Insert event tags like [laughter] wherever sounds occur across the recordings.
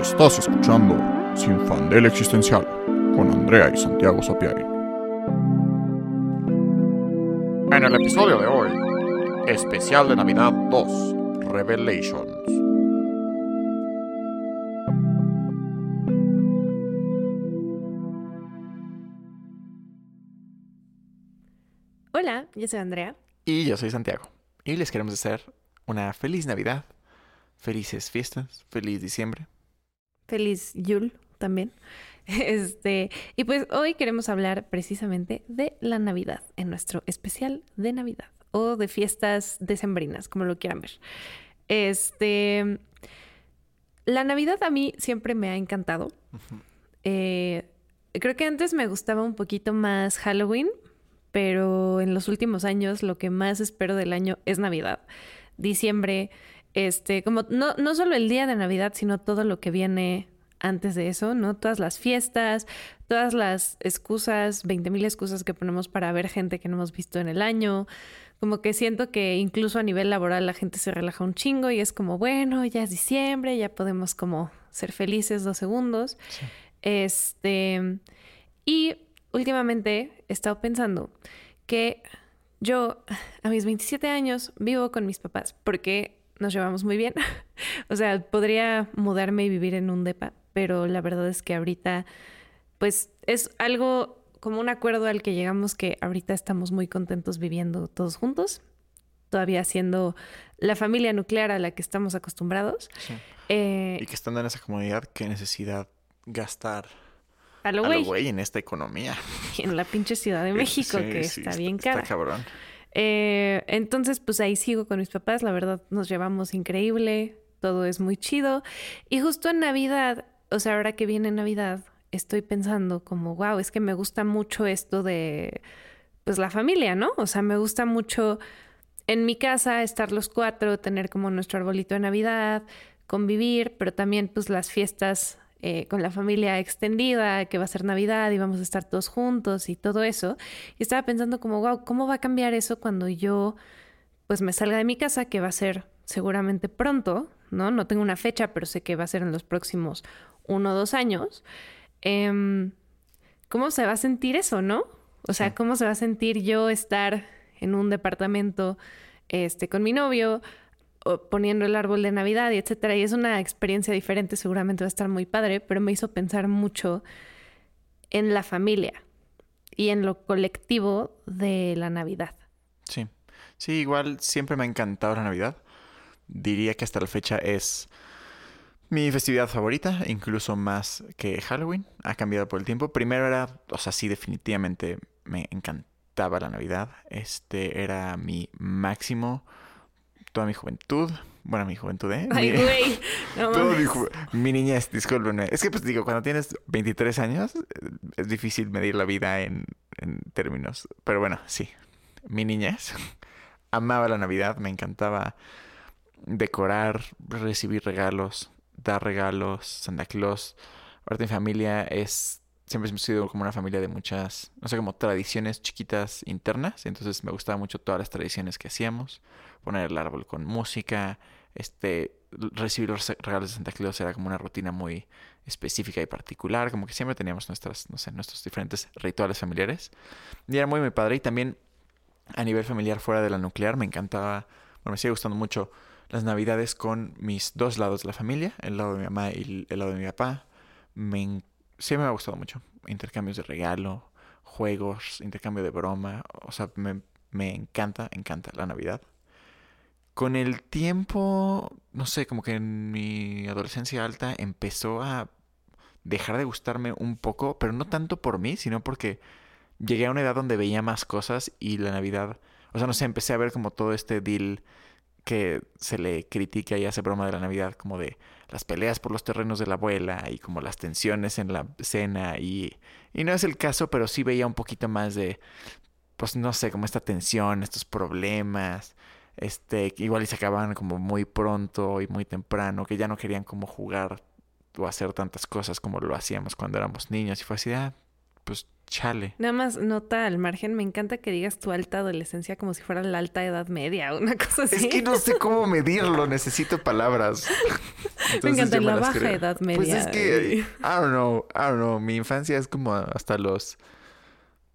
Estás escuchando Sin Fandel Existencial con Andrea y Santiago Sapiari. En el episodio de hoy, especial de Navidad 2, Revelations. Hola, yo soy Andrea. Y yo soy Santiago. Y les queremos hacer una feliz Navidad, felices fiestas, feliz diciembre. Feliz Yul también. [laughs] Este, y pues hoy queremos hablar precisamente de la Navidad, en nuestro especial de Navidad o de fiestas decembrinas, como lo quieran ver. Este, la Navidad a mí siempre me ha encantado. Eh, creo que antes me gustaba un poquito más Halloween, pero en los últimos años lo que más espero del año es Navidad. Diciembre, este, como no, no solo el día de Navidad, sino todo lo que viene antes de eso, ¿no? Todas las fiestas, todas las excusas, 20 mil excusas que ponemos para ver gente que no hemos visto en el año. Como que siento que incluso a nivel laboral la gente se relaja un chingo y es como, bueno, ya es diciembre, ya podemos como ser felices dos segundos. Este, y últimamente he estado pensando que yo a mis 27 años vivo con mis papás porque nos llevamos muy bien. [laughs] o sea, podría mudarme y vivir en un depa, pero la verdad es que ahorita, pues es algo como un acuerdo al que llegamos que ahorita estamos muy contentos viviendo todos juntos, todavía siendo la familia nuclear a la que estamos acostumbrados. Eh, y que estando en esa comunidad, qué necesidad gastar a lo güey en esta economía. [laughs] En la pinche Ciudad de México, que está, bien cara. Está cabrón. Eh, entonces, pues ahí sigo con mis papás, la verdad nos llevamos increíble, todo es muy chido. Y justo en Navidad, o sea, ahora que viene Navidad, estoy pensando como, wow, es que me gusta mucho esto de, pues la familia, ¿no? O sea, me gusta mucho en mi casa estar los cuatro, tener como nuestro arbolito de Navidad, convivir, pero también pues las fiestas eh, con la familia extendida, que va a ser Navidad y vamos a estar todos juntos y todo eso. Y estaba pensando como, wow, ¿cómo va a cambiar eso cuando yo pues me salga de mi casa, que va a ser seguramente pronto, ¿no? No tengo una fecha, pero sé que va a ser en los próximos uno o dos años. Em, ¿Cómo se va a sentir eso, no? O sea, ¿cómo se va a sentir yo estar en un departamento este, con mi novio? Poniendo el árbol de Navidad y etcétera. Y es una experiencia diferente, seguramente va a estar muy padre, pero me hizo pensar mucho en la familia y en lo colectivo de la Navidad. Sí, sí, igual siempre me ha encantado la Navidad. Diría que hasta la fecha es mi festividad favorita, incluso más que Halloween. Ha cambiado por el tiempo. Primero era, o sea, sí, definitivamente me encantaba la Navidad. Este era mi máximo toda mi juventud. Bueno, mi juventud, ¿eh? Ay, güey. [laughs] mi, mi, niñez, discúlpenme. Es que, pues digo, cuando tienes 23 años, eh, es difícil medir la vida en, en términos. Pero bueno, sí. Mi niñez. [laughs] Amaba la Navidad, me encantaba decorar, recibir regalos, dar regalos, Santa Claus. Aparte, mi familia es siempre hemos sido como una familia de muchas, no sé, como tradiciones chiquitas internas. Entonces me gustaba mucho todas las tradiciones que hacíamos. Poner el árbol con música, este, recibir los regalos de Santa Claus era como una rutina muy específica y particular. Como que siempre teníamos nuestras, no sé, nuestros diferentes rituales familiares. Y era muy mi padre. Y también a nivel familiar fuera de la nuclear me encantaba, bueno, me sigue gustando mucho las navidades con mis dos lados de la familia, el lado de mi mamá y el lado de mi papá. Me encanta sí me ha gustado mucho. Intercambios de regalo, juegos, intercambio de broma. O sea, me, me encanta, encanta la Navidad. Con el tiempo, no sé, como que en mi adolescencia alta empezó a dejar de gustarme un poco, pero no tanto por mí, sino porque llegué a una edad donde veía más cosas y la Navidad, o sea, no sé, empecé a ver como todo este deal que se le critica y hace broma de la Navidad, como de las peleas por los terrenos de la abuela y como las tensiones en la cena y, y no es el caso, pero sí veía un poquito más de, pues no sé, como esta tensión, estos problemas, este, igual y se acababan como muy pronto y muy temprano, que ya no querían como jugar o hacer tantas cosas como lo hacíamos cuando éramos niños y fue así, ah, pues Chale. Nada más nota al margen, me encanta que digas tu alta adolescencia como si fuera la alta edad media [laughs] una cosa así. Es que no sé cómo medirlo, necesito palabras. [laughs] me encanta la baja creo. edad media. Pues es que, I don't know, I don't know. Mi infancia es como hasta los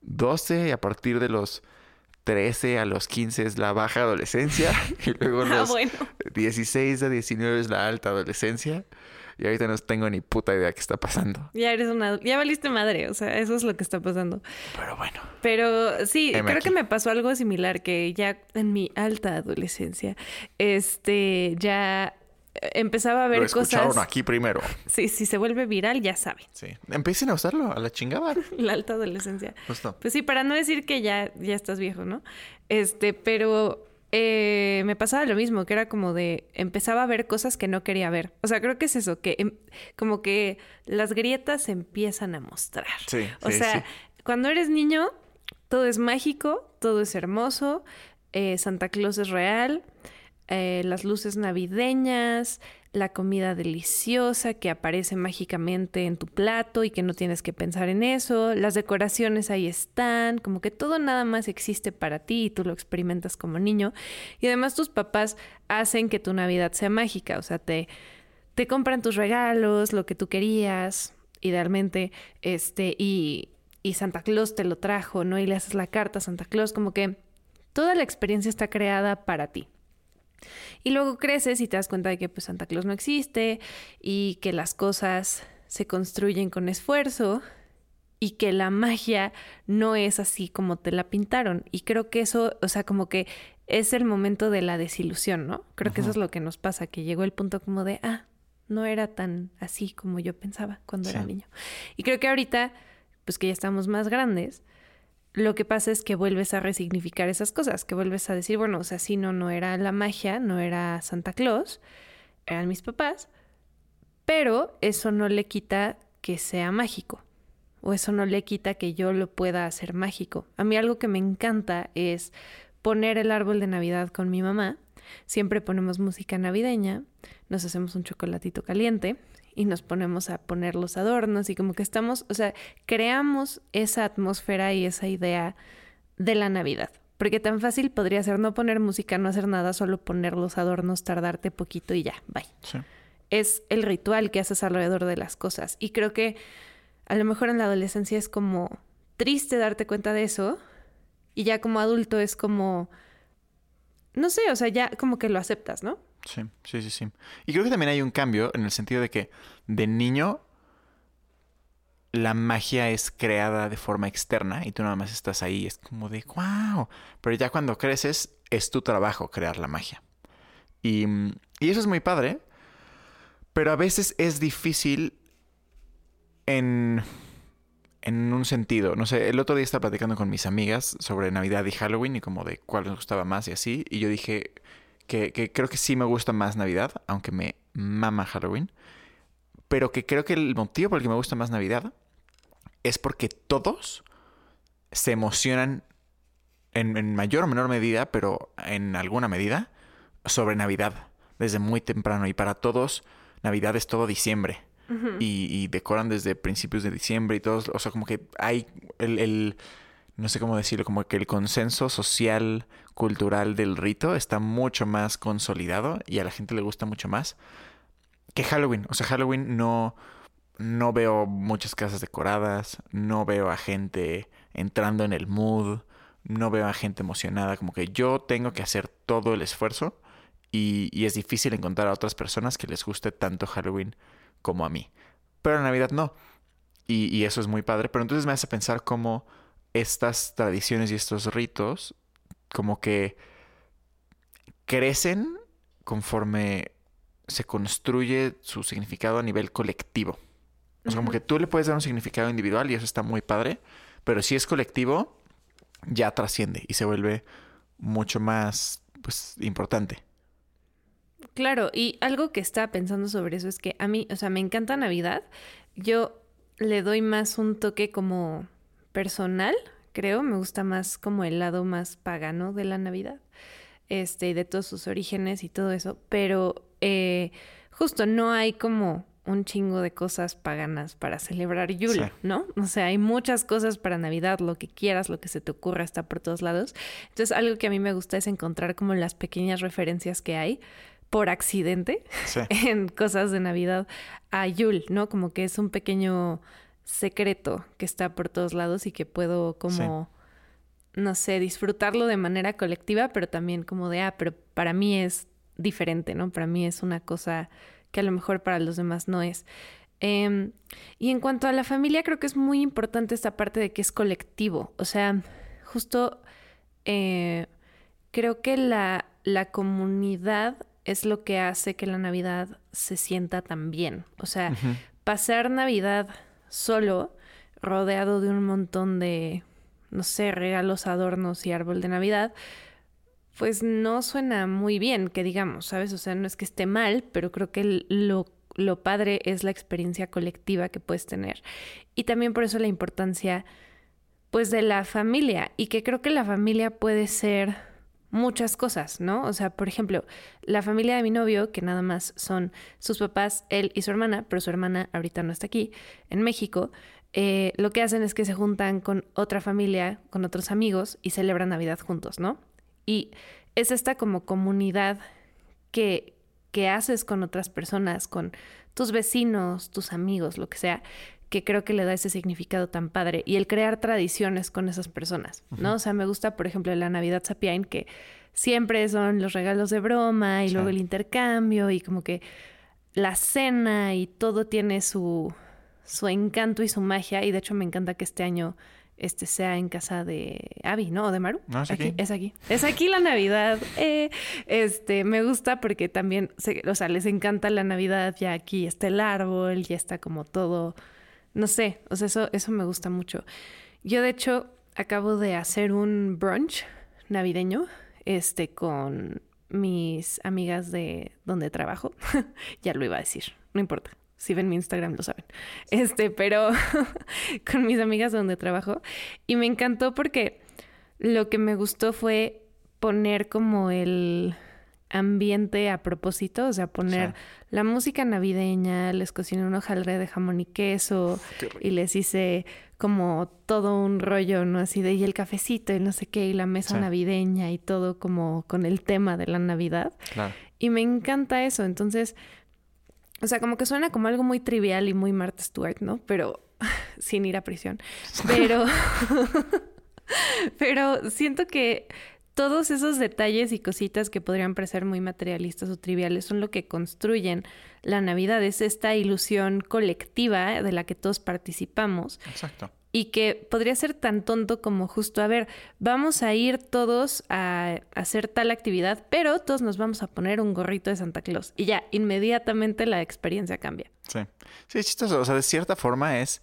12 y a partir de los 13 a los 15 es la baja adolescencia [laughs] y luego Ah, los bueno. 16 a 19 es la alta adolescencia y ahorita no tengo ni puta idea qué está pasando. Ya eres una... Ya valiste madre, o sea, eso es lo que está pasando. Pero bueno, Pero sí, creo aquí. que me pasó algo similar, que ya en mi alta adolescencia, este, ya empezaba a ver lo escucharon cosas... aquí primero. Sí, si se vuelve viral, ya saben, Sí, empiecen a usarlo a la chingada. [laughs] la alta adolescencia. Justo. Pues sí, para no decir que ya, ya estás viejo, ¿no? Este, pero eh, me pasaba lo mismo, que era como de empezaba a ver cosas que no quería ver. O sea, creo que es eso, que em- como que las grietas se empiezan a mostrar. Sí, O sí, sea, sí. cuando eres niño, todo es mágico, todo es hermoso, eh, Santa Claus es real, eh, las luces navideñas, la comida deliciosa que aparece mágicamente en tu plato y que no tienes que pensar en eso, las decoraciones ahí están, como que todo nada más existe para ti y tú lo experimentas como niño. Y además tus papás hacen que tu Navidad sea mágica, o sea, te, te compran tus regalos, lo que tú querías, idealmente, este, y, y Santa Claus te lo trajo, ¿no? Y le haces la carta a Santa Claus, como que toda la experiencia está creada para ti. Y luego creces y te das cuenta de que pues Santa Claus no existe y que las cosas se construyen con esfuerzo y que la magia no es así como te la pintaron. Y creo que eso, o sea, como que es el momento de la desilusión, ¿no? Creo que eso es lo que nos pasa, que llegó el punto como de, ah, no era tan así como yo pensaba cuando era niño. Y creo que ahorita, pues que ya estamos más grandes, lo que pasa es que vuelves a resignificar esas cosas, que vuelves a decir, bueno, o sea, sí, no, no era la magia, no era Santa Claus, eran mis papás, pero eso no le quita que sea mágico, o eso no le quita que yo lo pueda hacer mágico. A mí algo que me encanta es poner el árbol de Navidad con mi mamá. Siempre ponemos música navideña, nos hacemos un chocolatito caliente y nos ponemos a poner los adornos y como que estamos, o sea, creamos esa atmósfera y esa idea de la Navidad. Porque tan fácil podría ser no poner música, no hacer nada, solo poner los adornos, tardarte poquito y ya, bye Sí. es el ritual que haces alrededor de las cosas. Y creo que a lo mejor en la adolescencia es como triste darte cuenta de eso. Y ya como adulto es como, no sé, o sea, ya como que lo aceptas, ¿no? Sí, sí, sí, sí. Y creo que también hay un cambio en el sentido de que de niño la magia es creada de forma externa y tú nada más estás ahí, es como de wow. Pero ya cuando creces es tu trabajo crear la magia. Y, y eso es muy padre, pero a veces es difícil en, en un sentido. No sé, el otro día estaba platicando con mis amigas sobre Navidad y Halloween y como de cuál les gustaba más y así. Y yo dije, que, que creo que sí me gusta más Navidad, aunque me mama Halloween. Pero que creo que el motivo por el que me gusta más Navidad es porque todos se emocionan en, en mayor o menor medida, pero en alguna medida, sobre Navidad desde muy temprano. Y para todos, Navidad es todo diciembre. y, y decoran desde principios de diciembre y todos, o sea, como que hay el, el- no sé cómo decirlo, como que el consenso social, cultural del rito está mucho más consolidado y a la gente le gusta mucho más que Halloween. O sea, Halloween no, no veo muchas casas decoradas, no veo a gente entrando en el mood, no veo a gente emocionada, como que yo tengo que hacer todo el esfuerzo y, y es difícil encontrar a otras personas que les guste tanto Halloween como a mí. Pero en Navidad no. Y, y eso es muy padre. Pero entonces me hace pensar cómo estas tradiciones y estos ritos como que crecen conforme se construye su significado a nivel colectivo. O sea, como que tú le puedes dar un significado individual y eso está muy padre, pero si es colectivo, ya trasciende y se vuelve mucho más pues importante. Claro, y algo que estaba pensando sobre eso es que a mí, o sea, me encanta Navidad. Yo le doy más un toque como personal, creo. Me gusta más como el lado más pagano de la Navidad. Este, y de todos sus orígenes y todo eso. Pero eh, justo no hay como un chingo de cosas paganas para celebrar Yule, Sí. ¿no? O sea, hay muchas cosas para Navidad, lo que quieras, lo que se te ocurra está por todos lados. Entonces, algo que a mí me gusta es encontrar como las pequeñas referencias que hay por accidente Sí. [laughs] en cosas de Navidad a Yule, ¿no? Como que es un pequeño secreto que está por todos lados y que puedo como, no sé, disfrutarlo de manera colectiva, pero también como de, ah, pero para mí es diferente, ¿no? Para mí es una cosa que a lo mejor para los demás no es. Em, y en cuanto a la familia, creo que es muy importante esta parte de que es colectivo. O sea, justo eh, creo que la, la comunidad es lo que hace que la Navidad se sienta tan bien. O sea, pasar Navidad solo, rodeado de un montón de, no sé, regalos, adornos y árbol de Navidad, pues no suena muy bien, que digamos, ¿sabes? O sea, no es que esté mal, pero creo que lo, lo padre es la experiencia colectiva que puedes tener. Y también por eso la importancia, pues, de la familia. Y que creo que la familia puede ser muchas cosas, ¿no? O sea, por ejemplo, la familia de mi novio, que nada más son sus papás, él y su hermana, pero su hermana ahorita no está aquí, en México, eh, lo que hacen es que se juntan con otra familia, con otros amigos y celebran Navidad juntos, ¿no? Y es esta como comunidad que, que haces con otras personas, con tus vecinos, tus amigos, lo que sea, que creo que le da ese significado tan padre. Y el crear tradiciones con esas personas, ¿no? O sea, me gusta, por ejemplo, la Navidad Sapien, que siempre son los regalos de broma y Sí. luego el intercambio y como que la cena y todo tiene su, su encanto y su magia. Y de hecho me encanta que este año este sea en casa de Abby, ¿no? O de Maru. No, es aquí. Es aquí. Es aquí la Navidad. Eh, este, me gusta porque también, se- o sea, les encanta la Navidad. Ya aquí está el árbol, ya está como todo, no sé, o sea, eso, eso me gusta mucho. Yo, de hecho, acabo de hacer un brunch navideño, este, con mis amigas de donde trabajo. [laughs] ya lo iba a decir, no importa. Si ven mi Instagram lo saben. Este, pero [laughs] con mis amigas donde trabajo. Y me encantó porque lo que me gustó fue poner como el ambiente a propósito, o sea, poner la música navideña, les cociné un hojaldre de jamón y queso y les hice como todo un rollo, ¿no? Así de, y el cafecito y no sé qué, y la mesa navideña y todo como con el tema de la Navidad. Claro. Y me encanta eso. Entonces, o sea, como que suena como algo muy trivial y muy Martha Stewart, ¿no? Pero [laughs] sin ir a prisión. [laughs] Pero, [laughs] pero siento que todos esos detalles y cositas que podrían parecer muy materialistas o triviales son lo que construyen la Navidad. Es esta ilusión colectiva de la que todos participamos Exacto. y que podría ser tan tonto como justo, a ver, vamos a ir todos a hacer tal actividad, pero todos nos vamos a poner un gorrito de Santa Claus y ya, inmediatamente la experiencia cambia. Sí. Sí, es chistoso. O sea, de cierta forma es.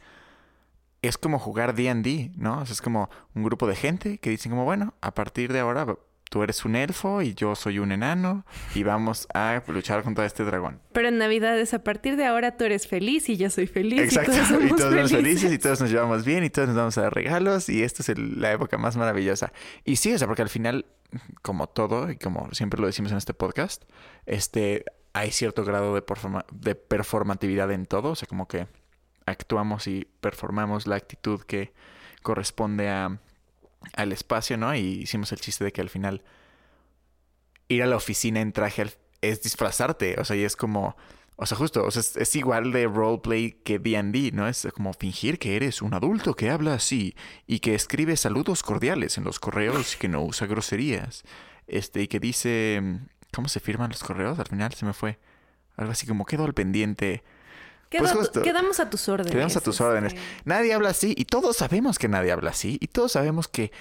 Es como jugar D&D, ¿no? O sea, es como un grupo de gente que dicen como, bueno, a partir de ahora tú eres un elfo y yo soy un enano y vamos a luchar contra este dragón. Pero en Navidad es a partir de ahora tú eres feliz y yo soy feliz. Exacto. Y todos, Y somos somos felices. felices y [laughs] todos nos llevamos bien y todos nos vamos a dar regalos y esta es el- la época más maravillosa. Y sí, o sea, porque al final, como todo y como siempre lo decimos en este podcast, este, hay cierto grado de, performa- de performatividad en todo, o sea, como que actuamos y performamos la actitud que corresponde a, al espacio, ¿no? Y hicimos el chiste de que al final ir a la oficina en traje es disfrazarte, o sea, y es como, o sea, justo, o sea, es, igual de roleplay que D&D, ¿no? Es como fingir que eres un adulto que habla así y que escribe saludos cordiales en los correos y que no usa groserías, este, y que dice, ¿cómo se firman los correos? Al final se me fue algo así como quedó al pendiente. Pues justo. Quedamos a tus órdenes. Quedamos a tus este. órdenes. Nadie habla así y todos sabemos que nadie habla así y todos sabemos que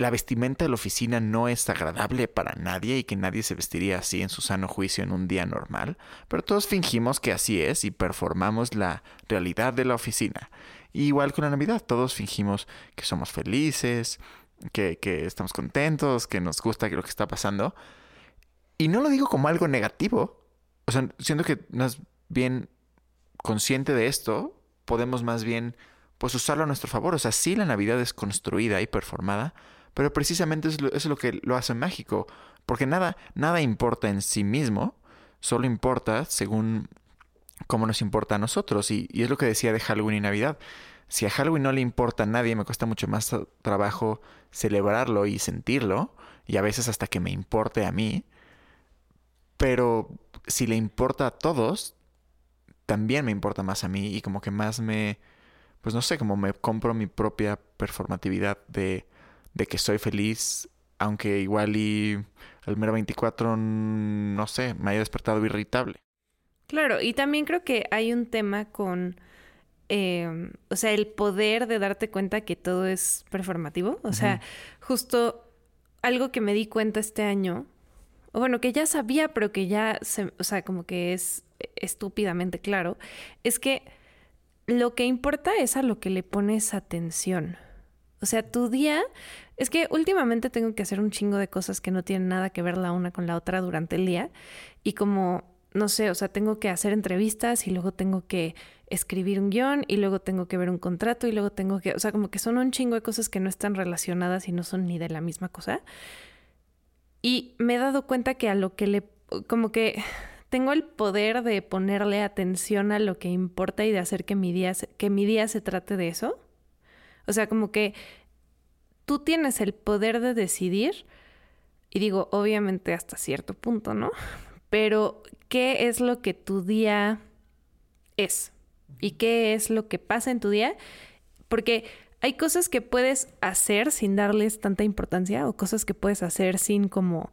la vestimenta de la oficina no es agradable para nadie y que nadie se vestiría así en su sano juicio en un día normal, pero todos fingimos que así es y performamos la realidad de la oficina. Y igual con la Navidad, todos fingimos que somos felices, que, que estamos contentos, que nos gusta lo que está pasando. Y no lo digo como algo negativo, o sea, siento que más bien consciente de esto, podemos más bien pues usarlo a nuestro favor. O sea, sí la Navidad es construida y performada, pero precisamente es lo, que lo hace mágico. Porque nada, nada importa en sí mismo, solo importa según cómo nos importa a nosotros. Y, y es lo que decía de Halloween y Navidad. Si a Halloween no le importa a nadie, me cuesta mucho más trabajo celebrarlo y sentirlo, y a veces hasta que me importe a mí. Pero si le importa a todos, también me importa más a mí y como que más me, pues no sé, como me compro mi propia performatividad de, de que soy feliz, aunque igual y el mero 24, no sé, me haya despertado irritable. Claro, y también creo que hay un tema con, eh, o sea, el poder de darte cuenta que todo es performativo. O sea, justo algo que me di cuenta este año, o bueno, que ya sabía, pero que ya, se, o sea, como que es estúpidamente claro, es que lo que importa es a lo que le pones atención. O sea, tu día, es que últimamente tengo que hacer un chingo de cosas que no tienen nada que ver la una con la otra durante el día. Y como, no sé, o sea, tengo que hacer entrevistas y luego tengo que escribir un guion y luego tengo que ver un contrato y luego tengo que, o sea, como que son un chingo de cosas que no están relacionadas y no son ni de la misma cosa. Y me he dado cuenta que a lo que le, como que tengo el poder de ponerle atención a lo que importa y de hacer que mi día, que mi día se trate de eso. O sea, como que tú tienes el poder de decidir, y digo, obviamente hasta cierto punto, ¿no? Pero, ¿qué es lo que tu día es? ¿Y qué es lo que pasa en tu día? Porque hay cosas que puedes hacer sin darles tanta importancia o cosas que puedes hacer sin como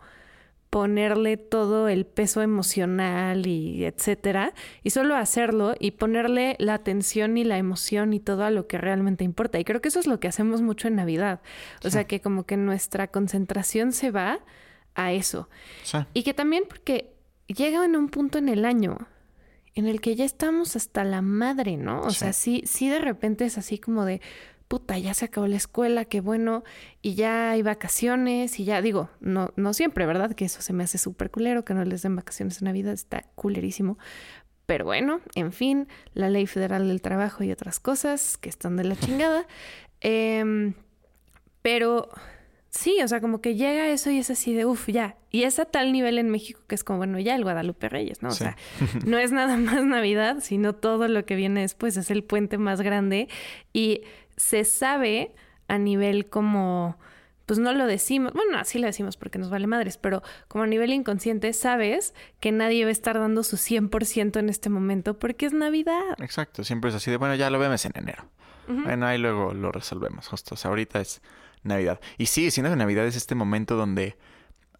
ponerle todo el peso emocional y etcétera, y solo hacerlo y ponerle la atención y la emoción y todo a lo que realmente importa. Y creo que eso es lo que hacemos mucho en Navidad. O sea, que como que nuestra concentración se va a eso. Y que también porque llega en un punto en el año en el que ya estamos hasta la madre, ¿no? O sea, sí, sí de repente es así como de, puta, ya se acabó la escuela, qué bueno, y ya hay vacaciones, y ya digo, no, no siempre, ¿verdad? Que eso se me hace súper culero, que no les den vacaciones en Navidad, está culerísimo. Pero bueno, en fin, la ley federal del trabajo y otras cosas que están de la [laughs] chingada. Em, pero sí, o sea, como que llega eso y es así de, uff, ya. Y es a tal nivel en México que es como, bueno, ya el Guadalupe Reyes, ¿no? O sea, [laughs] no es nada más Navidad, sino todo lo que viene después, es el puente más grande. Y se sabe a nivel como, pues no lo decimos, bueno, así lo decimos porque nos vale madres, pero como a nivel inconsciente sabes que nadie va a estar dando su 100% en este momento porque es Navidad. Exacto, siempre es así de, bueno, ya lo vemos en enero. Bueno, ahí luego lo resolvemos, justo. O sea, ahorita es Navidad. Y sí, siendo que Navidad es este momento donde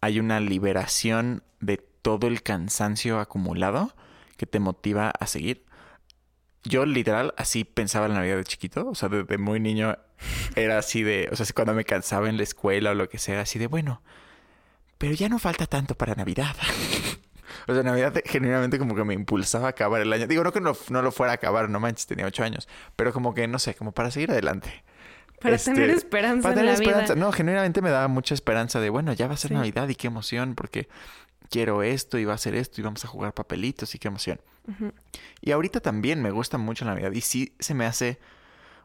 hay una liberación de todo el cansancio acumulado que te motiva a seguir yo literal así pensaba la Navidad de chiquito, o sea, desde muy niño era así de, o sea, cuando me cansaba en la escuela o lo que sea, así de, bueno, pero ya no falta tanto para Navidad. [laughs] o sea, Navidad genuinamente como que me impulsaba a acabar el año. Digo, no que no, lo fuera a acabar, no manches, tenía ocho años, pero como que, no sé, como para seguir adelante. Para este, tener esperanza. Para tener en la esperanza. Vida. No, genuinamente me daba mucha esperanza de, bueno, ya va a ser Navidad y qué emoción, porque quiero esto y va a ser esto y vamos a jugar papelitos y qué emoción. Y ahorita también me gusta mucho la Navidad y sí se me hace,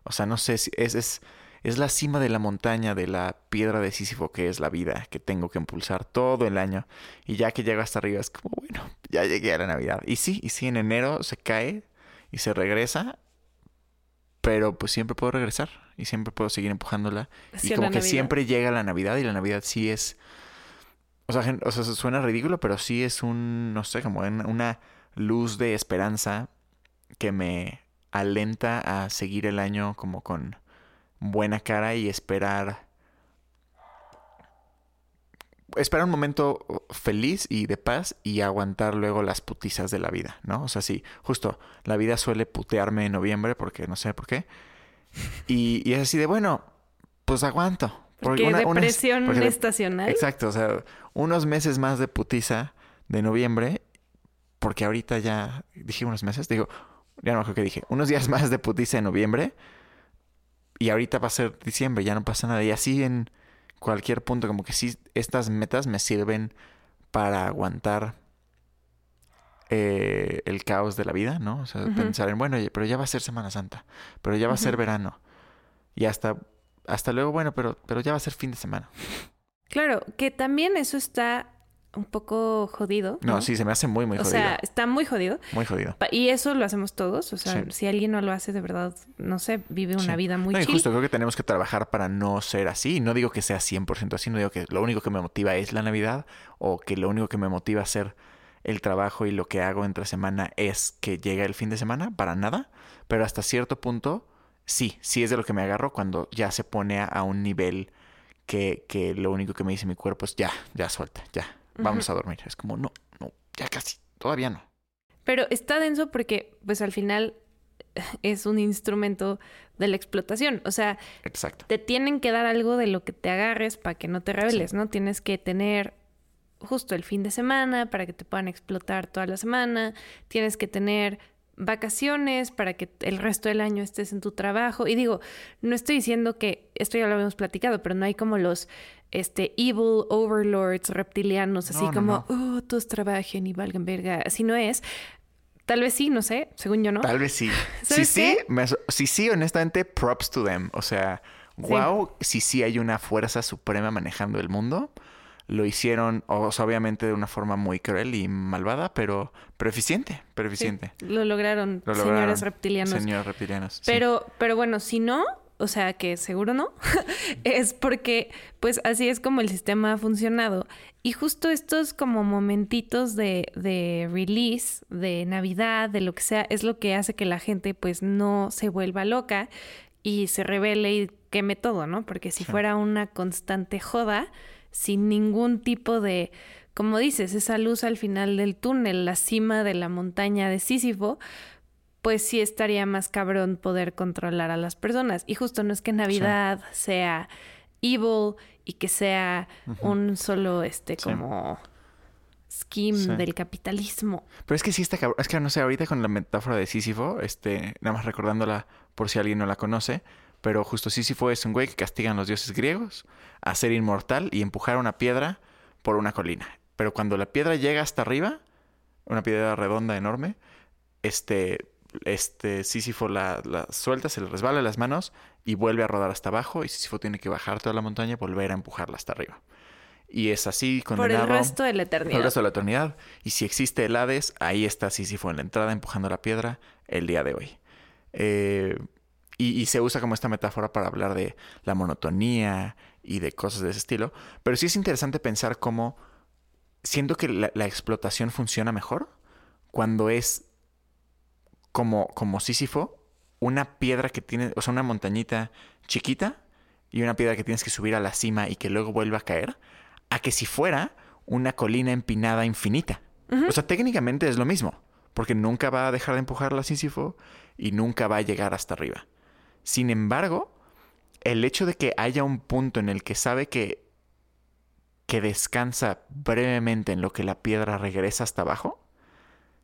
o sea, no sé, si es, es, es la cima de la montaña de la piedra de Sísifo que es la vida, que tengo que impulsar todo el año. Y ya que llego hasta arriba es como, bueno, ya llegué a la Navidad. Y sí, y sí, en enero se cae y se regresa, pero pues siempre puedo regresar y siempre puedo seguir empujándola. y como que siempre llega la Navidad y la Navidad sí es... O sea, o sea, suena ridículo, pero sí es un, no sé, como una luz de esperanza que me alenta a seguir el año como con buena cara y esperar esperar un momento feliz y de paz y aguantar luego las putizas de la vida, ¿no? O sea, sí, justo la vida suele putearme en noviembre porque no sé por qué. Y, es así de, bueno, pues aguanto. Porque una, depresión estacional. Exacto, o sea, unos meses más de putiza de noviembre porque ahorita ya dije unos meses, digo, ya no me acuerdo que dije, unos días más de putiza en noviembre y ahorita va a ser diciembre, ya no pasa nada. Y así en cualquier punto, como que sí, estas metas me sirven para aguantar eh, el caos de la vida, ¿no? O sea, pensar en, bueno, pero ya va a ser Semana Santa, pero ya va a ser verano. Y hasta, hasta luego, bueno, pero, pero ya va a ser fin de semana. Claro, que también eso está un poco jodido. No, sí, se me hace muy, muy o jodido. sea, está muy jodido. muy jodido. Y eso lo hacemos todos. O sea, Sí. si alguien no lo hace de verdad, no sé, vive una Sí. vida muy no, y chill. justo creo que tenemos que trabajar para no ser así. No digo que sea 100% así, no digo que lo único que me motiva es la Navidad o que lo único que me motiva a hacer el trabajo y lo que hago entre semana es que llegue el fin de semana, para nada. Pero hasta cierto punto, sí, sí es de lo que me agarro cuando ya se pone a, a un nivel que, que lo único que me dice mi cuerpo es ya, ya suelta, ya, vamos a dormir. Es como, no, no, ya casi, todavía no. Pero está denso porque, pues al final [laughs] es un instrumento de la explotación. O sea, Exacto. te tienen que dar algo de lo que te agarres para que no te rebeles, ¿no? Tienes que tener justo el fin de semana para que te puedan explotar toda la semana. Tienes que tener vacaciones para que el resto del año estés en tu trabajo. Y digo, no estoy diciendo que, esto ya lo habíamos platicado, pero no hay como los este, evil overlords reptilianos, así No, no, como, oh, todos trabajen y valgan verga. Así no es. Tal vez sí, no sé, según yo no. Tal vez sí. [laughs] Si ¿Sabes sí, me si sí, honestamente, props to them. O sea, wow, si sí hay una fuerza suprema manejando el mundo. Lo hicieron, o sea, obviamente de una forma muy cruel y malvada, pero, pero eficiente, pero Sí, eficiente. lo lograron, Lo señores reptilianos. Señores reptilianos. sí. Pero, pero bueno, si no, o sea que seguro no, [laughs] es porque pues así es como el sistema ha funcionado. Y justo estos como momentitos de, de release, de Navidad, de lo que sea, es lo que hace que la gente pues no se vuelva loca y se revele y queme todo, ¿no? Porque si Sí. fuera una constante joda, sin ningún tipo de, como dices, esa luz al final del túnel, la cima de la montaña de Sísifo, pues sí estaría más cabrón poder controlar a las personas. Y justo no es que Navidad sea evil y que sea un solo, este, Sí. como scheme Sí. del capitalismo. Pero es que sí está cabrón. Es que no sé, ahorita con la metáfora de Sísifo, este, nada más recordándola por si alguien no la conoce, pero justo Sísifo es un güey que castigan los dioses griegos a ser inmortal y empujar una piedra por una colina. Pero cuando la piedra llega hasta arriba, una piedra redonda enorme, este, este Sísifo la, la suelta, se le resbala las manos y vuelve a rodar hasta abajo y Sísifo tiene que bajar toda la montaña y volver a empujarla hasta arriba. Y es así Por condenado el resto de la por eternidad. el resto de la eternidad. Y si existe el Hades, ahí está Sísifo en la entrada empujando la piedra el día de hoy. Eh, y, y se usa como esta metáfora para hablar de la monotonía y de cosas de ese estilo. Pero sí es interesante pensar cómo siento que la, la explotación funciona mejor cuando es como, como Sísifo, una piedra que tiene, o sea, una montañita chiquita y una piedra que tienes que subir a la cima y que luego vuelva a caer, a que si fuera una colina empinada infinita. O sea, técnicamente es lo mismo, porque nunca va a dejar de empujar la Sísifo y nunca va a llegar hasta arriba. Sin embargo, el hecho de que haya un punto en el que sabe que, que descansa brevemente en lo que la piedra regresa hasta abajo,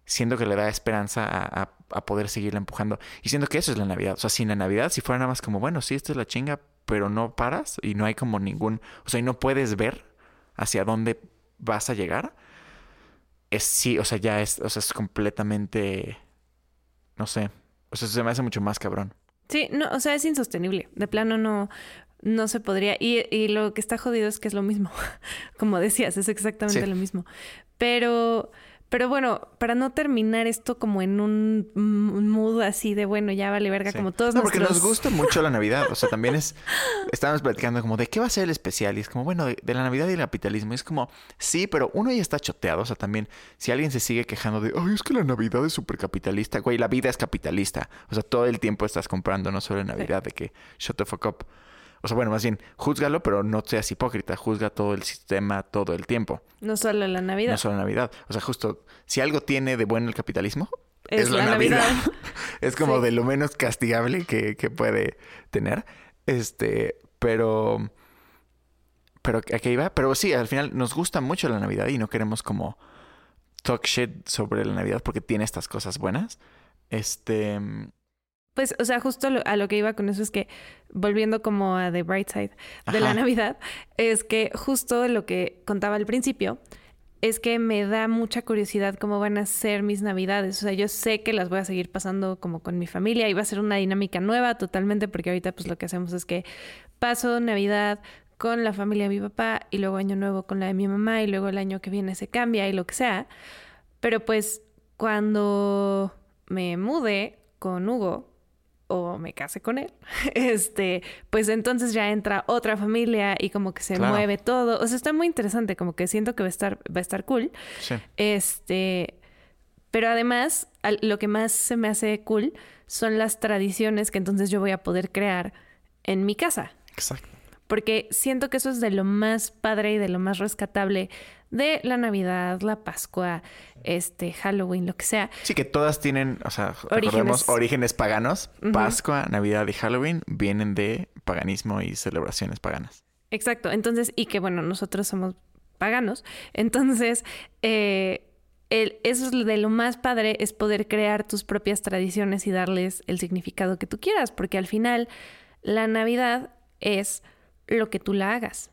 siento que le da esperanza a, a- poder seguirla empujando. Y siento que eso es la Navidad. O sea, sin la Navidad, si fuera nada más como, bueno, sí, esto es la chinga, pero no paras y no hay como ningún, o sea, y no puedes ver hacia dónde vas a llegar, es sí, o sea, ya es, o sea, es completamente, no sé, o sea, se me hace mucho más cabrón. Sí, no, o sea, es insostenible. De plano no, no se podría. Y, y lo que está jodido es que es lo mismo. [laughs] Como decías, es exactamente Sí. lo mismo. Pero, pero bueno, para no terminar esto como en un, mood así de bueno, ya vale verga, Sí. como todos No, porque nos gusta mucho la Navidad. O sea, [laughs] también es. Estábamos platicando como de qué va a ser el especial. Y es como, bueno, de, de la Navidad y el capitalismo. Y es como, sí, pero uno ya está choteado. O sea, también, si alguien se sigue quejando de, ay, es que la Navidad es súper capitalista. Güey, la vida es capitalista. O sea, todo el tiempo estás comprando, no solo en Navidad, de que shut the fuck up. O sea, bueno, más bien, júzgalo, pero no seas hipócrita. Juzga todo el sistema todo el tiempo. No solo la Navidad. No solo Navidad. O sea, justo, si algo tiene de bueno el capitalismo, Es la Navidad. [laughs] es como Sí. de lo menos castigable que, que puede tener. Este, pero. Pero aquí iba. Pero sí, al final nos gusta mucho la Navidad y no queremos como talk shit sobre la Navidad porque tiene estas cosas buenas. Este. Pues, o sea, justo a lo que iba con eso es que, volviendo como a The Bright Side de la. Navidad, es que justo lo que contaba al principio es que me da mucha curiosidad cómo van a ser mis Navidades. O sea, yo sé que las voy a seguir pasando como con mi familia y va a ser una dinámica nueva totalmente porque ahorita pues lo que hacemos es que paso Navidad con la familia de mi papá y luego año nuevo con la de mi mamá y luego el año que viene se cambia y lo que sea. Pero pues cuando me mude con Hugo o me case con él, [laughs] este, pues entonces ya entra otra familia y como que se Claro. mueve todo. O sea, está muy interesante, como que siento que va a estar, va a estar cool. Sí. Este, pero además, lo que más se me hace cool son las tradiciones que entonces yo voy a poder crear en mi casa. Exacto. Porque siento que eso es de lo más padre y de lo más rescatable de la Navidad, la Pascua, este, Halloween, lo que sea. Sí, que todas tienen, o sea, Orígenes. recordemos orígenes paganos. Pascua, Navidad y Halloween vienen de paganismo y celebraciones paganas. Exacto. Entonces, y que bueno, nosotros somos paganos. Entonces, eh, el- eso es de lo más padre, es poder crear tus propias tradiciones y darles el significado que tú quieras, porque al final la Navidad es lo que tú la hagas.